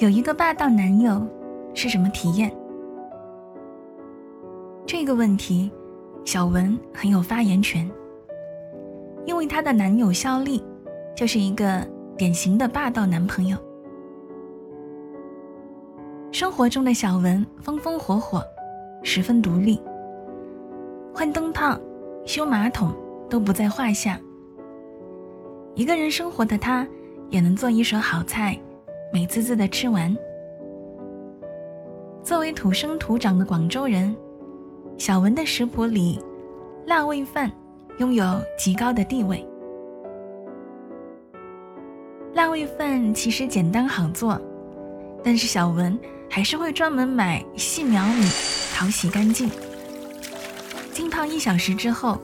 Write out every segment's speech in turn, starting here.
有一个霸道男友是什么体验？这个问题，小文很有发言权，因为她的男友肖丽就是一个典型的霸道男朋友。生活中的小文风风火火，十分独立，换灯泡、修马桶都不在话下。一个人生活的她，也能做一手好菜。美滋滋的吃完。作为土生土长的广州人，小文的食谱里，辣味饭拥有极高的地位。辣味饭其实简单好做，但是小文还是会专门买细苗米，淘洗干净，浸泡一小时之后，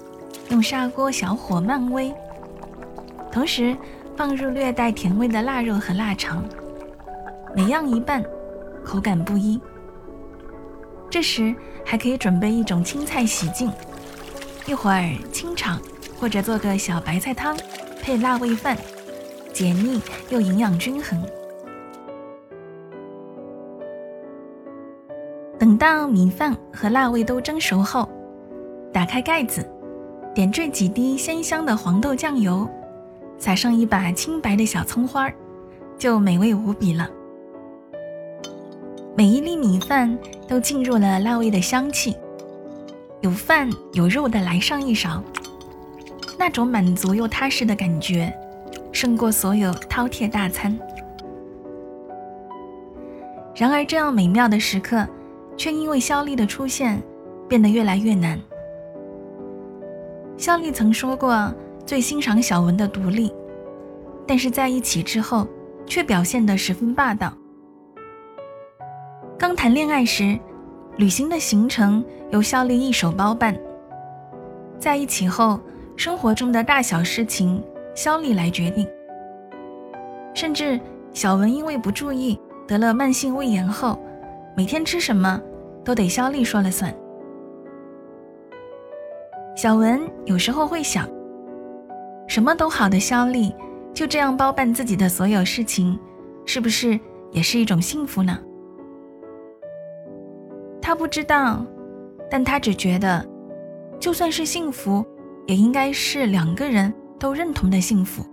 用砂锅小火慢煨，同时放入略带甜味的腊肉和腊肠。每样一半，口感不一。这时还可以准备一种青菜洗净，一会儿清炒或者做个小白菜汤，配辣味饭，解腻又营养均衡。等到米饭和辣味都蒸熟后，打开盖子，点缀几滴鲜香的黄豆酱油，撒上一把清白的小葱花，就美味无比了。每一粒米饭都进入了辣味的香气，有饭有肉的来上一勺，那种满足又踏实的感觉，胜过所有饕餮大餐。然而，这样美妙的时刻，却因为肖丽的出现，变得越来越难。肖丽曾说过最欣赏小文的独立，但是在一起之后，却表现得十分霸道。刚谈恋爱时，旅行的行程由肖丽一手包办；在一起后，生活中的大小事情肖丽来决定。甚至小文因为不注意得了慢性胃炎后，每天吃什么都得肖丽说了算。小文有时候会想，什么都好的肖丽就这样包办自己的所有事情，是不是也是一种幸福呢？不知道，但他只觉得，就算是幸福，也应该是两个人都认同的幸福。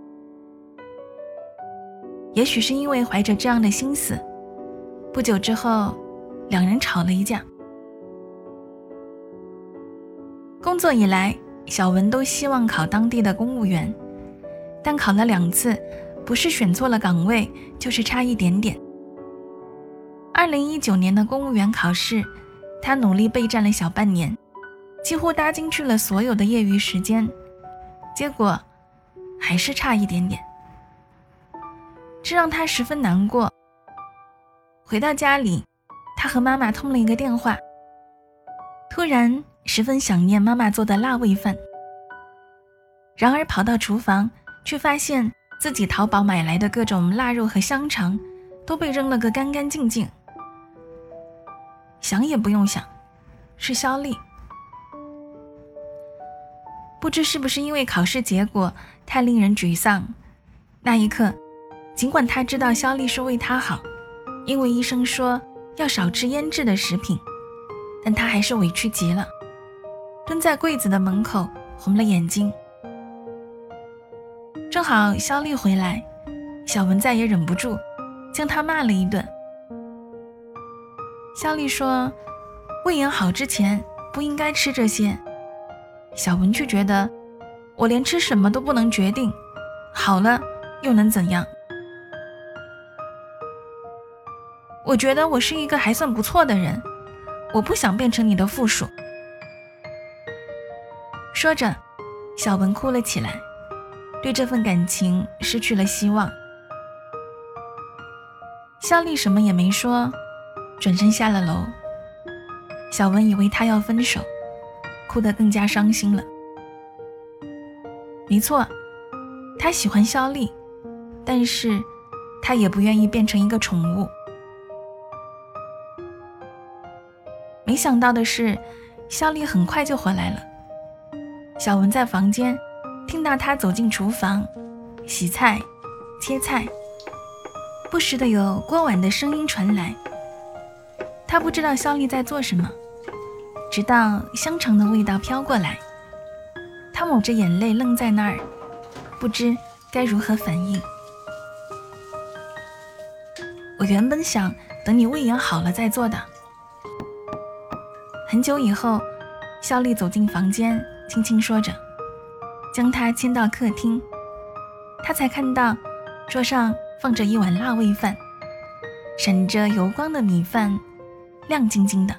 也许是因为怀着这样的心思，不久之后，两人吵了一架。工作以来，小文都希望考当地的公务员，但考了两次，不是选错了岗位，就是差一点点。二零一九年的公务员考试。他努力备战了小半年，几乎搭进去了所有的业余时间，结果还是差一点点，这让他十分难过。回到家里，他和妈妈通了一个电话，突然十分想念妈妈做的辣味饭。然而跑到厨房，却发现自己淘宝买来的各种腊肉和香肠都被扔了个干干净净。想也不用想，是肖丽。不知是不是因为考试结果太令人沮丧，那一刻，尽管他知道肖丽是为他好，因为医生说要少吃腌制的食品，但他还是委屈极了，蹲在柜子的门口，红了眼睛。正好肖丽回来，小文再也忍不住，将他骂了一顿。肖丽说：“胃炎好之前不应该吃这些。”小文却觉得，我连吃什么都不能决定，好了又能怎样？我觉得我是一个还算不错的人，我不想变成你的附属。说着，小文哭了起来，对这份感情失去了希望。肖丽什么也没说。转身下了楼。小文以为他要分手，哭得更加伤心了。没错，他喜欢肖丽，但是他也不愿意变成一个宠物。没想到的是，肖丽很快就回来了。小文在房间听到他走进厨房，洗菜、切菜，不时的有锅碗的声音传来。他不知道肖丽在做什么，直到香肠的味道飘过来，他抹着眼泪愣在那儿，不知该如何反应。我原本想等你胃养好了再做的。很久以后，肖丽走进房间，轻轻说着，将他牵到客厅。他才看到桌上放着一碗辣味饭，闪着油光的米饭，亮晶晶的。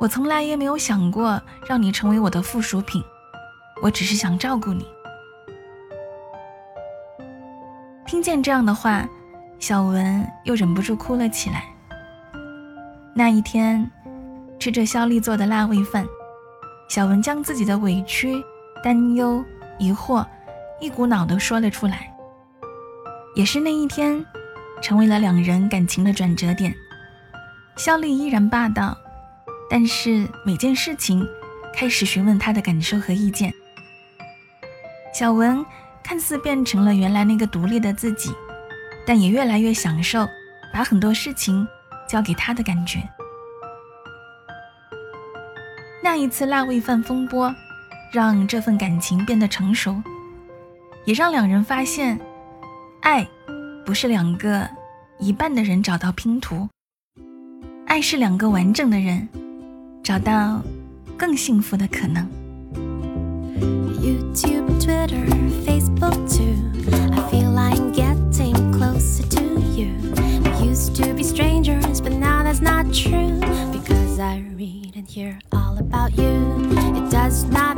我从来也没有想过让你成为我的附属品，我只是想照顾你。听见这样的话，小文又忍不住哭了起来。那一天，吃着肖丽做的辣味饭，小文将自己的委屈、担忧、疑惑一股脑的说了出来。也是那一天，成为了两人感情的转折点。肖丽依然霸道，但是每件事情开始询问他的感受和意见。小文看似变成了原来那个独立的自己，但也越来越享受把很多事情。交给他的感觉。那一次辣味饭风波，让这份感情变得成熟，也让两人发现，爱不是两个一半的人找到拼图，爱是两个完整的人找到更幸福的可能。YouTube, Twitter, Facebook too. I feel like getting closer to you. We used to be strangers. but now that's not true because I read and hear all about you. It does not